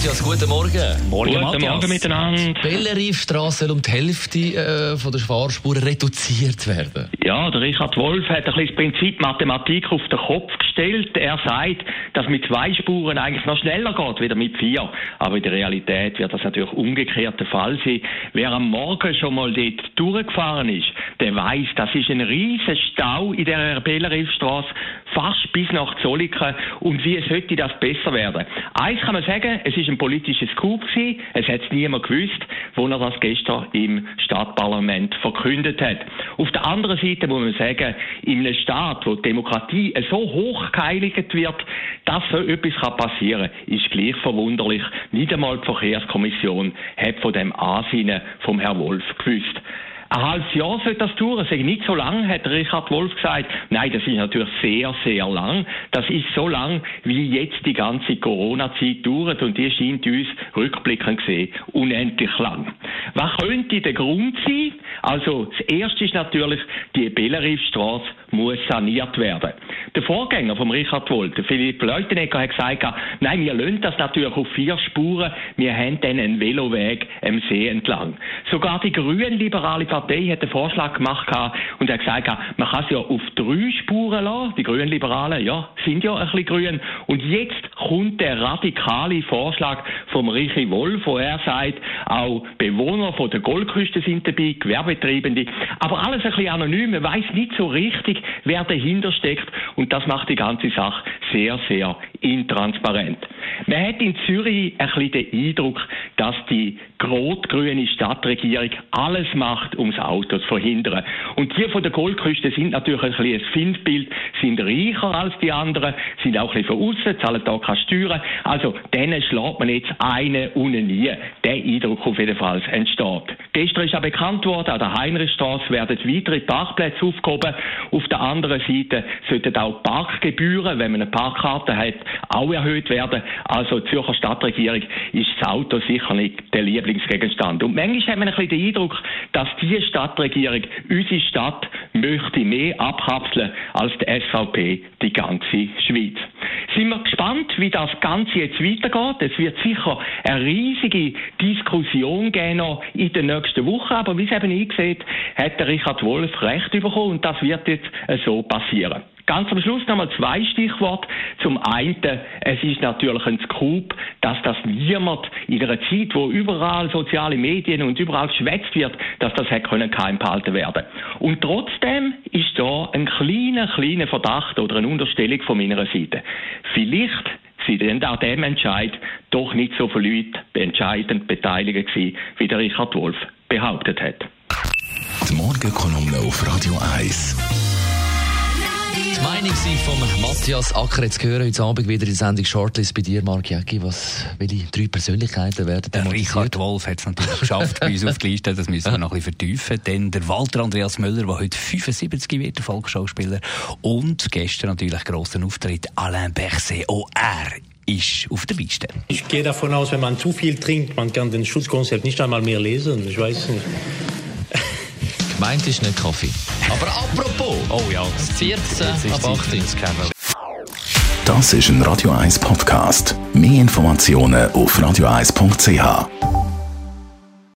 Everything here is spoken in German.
Matthias, guten Morgen. Morgen, Guten Matthias. Morgen miteinander. Bellerifstrasse soll um die Hälfte äh, von der Fahrspuren reduziert werden. Ja, der Richard Wolf hat ein bisschen das Prinzip Mathematik auf den Kopf gestellt. Er sagt, dass mit zwei Spuren eigentlich noch schneller geht, wieder mit vier. Aber in der Realität wird das natürlich umgekehrt der Fall sein. Wer am Morgen schon mal dort durchgefahren ist, der weiß, das ist ein riesen Stau in der Bellerifstrasse, fast bis nach Zolliken. Und wie sollte das besser werden? Eins kann man sagen, es ist ein politisches Coup gewesen. Es hat niemand gewusst, wo er das gestern im Stadtparlament verkündet hat. Auf der anderen Seite muss man sagen, in einem Staat, wo die Demokratie so hoch geheiligt wird, dass so etwas kann passieren ist gleich verwunderlich. Nicht einmal die Verkehrskommission hat von dem Ansinnen vom Herrn Wolf gewusst. Ein halbes Jahr sollte das dauern. Ist nicht so lang, hat Richard Wolf gesagt. Nein, das ist natürlich sehr, sehr lang. Das ist so lang, wie jetzt die ganze Corona-Zeit dauert und die scheint uns rückblickend gesehen unendlich lang. Was könnte der Grund sein? Also, das erste ist natürlich, die Bellerifstrasse muss saniert werden. Der Vorgänger von Richard Wolf, Philipp Leutenegger, hat gesagt, nein, wir lösen das natürlich auf vier Spuren. Wir haben dann einen Veloweg am See entlang. Sogar die grün-liberale Partei hat einen Vorschlag gemacht und hat gesagt, man kann es ja auf drei Spuren lassen. Die Grünliberalen, ja, sind ja ein bisschen grün. Und jetzt kommt der radikale Vorschlag vom Richie Wolf, wo er sagt, auch Bewohner von der Goldküste sind dabei, Gewerbetreibende. Aber alles ein bisschen anonym. Man weiß nicht so richtig, wer dahinter steckt. Und das macht die ganze Sache sehr, sehr intransparent. Man hat in Zürich ein bisschen den Eindruck, dass die rot-grüne Stadtregierung alles macht, um das Auto zu verhindern. Und die von der Goldküste sind natürlich ein bisschen ein Findbild, sind reicher als die anderen, sind auch ein bisschen von außen, zahlen da keine Steuern. Also, denen schlägt man jetzt eine und nie. Der Eindruck auf jeden Fall entsteht. Gestern ist ja bekannt worden, an der Heinrichstraße werden weitere Parkplätze aufgehoben. Auf der anderen Seite sollten auch Parkgebühren, wenn man eine Parkkarte hat, auch erhöht werden. Also, die Zürcher Stadtregierung ist das Auto sicher nicht der Lieblingsgegenstand. Und manchmal hat man ein bisschen den Eindruck, dass die Stadtregierung unsere Stadt möchte mehr abkapseln als die SVP die ganze Schweiz. Sind wir gespannt, wie das Ganze jetzt weitergeht. Es wird sicher eine riesige Diskussion geben noch in den nächsten Wochen, aber wie es eben eingesehen hat der Richard Wolf recht bekommen und das wird jetzt so passieren. Ganz am Schluss nochmal zwei Stichworte. Zum einen, es ist natürlich ein Scoop, dass das niemand in einer Zeit, wo überall soziale Medien und überall geschwätzt wird, dass das hätte können geheim behalten werden. Und trotzdem ist da ein kleiner, kleiner Verdacht oder eine Unterstellung von meiner Seite. Vielleicht sind denn an dem Entscheid doch nicht so viele Leute entscheidend beteiligt gewesen, wie der Richard Wolf behauptet hat. Die Morgenkolumne auf Radio 1. Die Meinung vom Matthias Acker. Jetzt hören heute Abend wieder die Sendung Shortlist bei dir, Mark Jäcki. Was, welche drei Persönlichkeiten werden Der? Richard Wolf hat es natürlich geschafft bei uns auf die Liste. Das müssen wir noch ein bisschen vertiefen. Dann der Walter Andreas Müller, der heute 75 wird, der Volksschauspieler. Und gestern natürlich grosser Auftritt Alain Berset, OR ist auf der Liste. Ich gehe davon aus, wenn man zu viel trinkt, man kann den Schutzkonzept nicht einmal mehr lesen. Ich weiß nicht. Gemeint ist nicht Kaffee. Aber apropos, Oh ja, das 14 Jetzt ist ab Zeit 18. für das Käfer. Das ist ein Radio 1 Podcast. Mehr Informationen auf radio1.ch.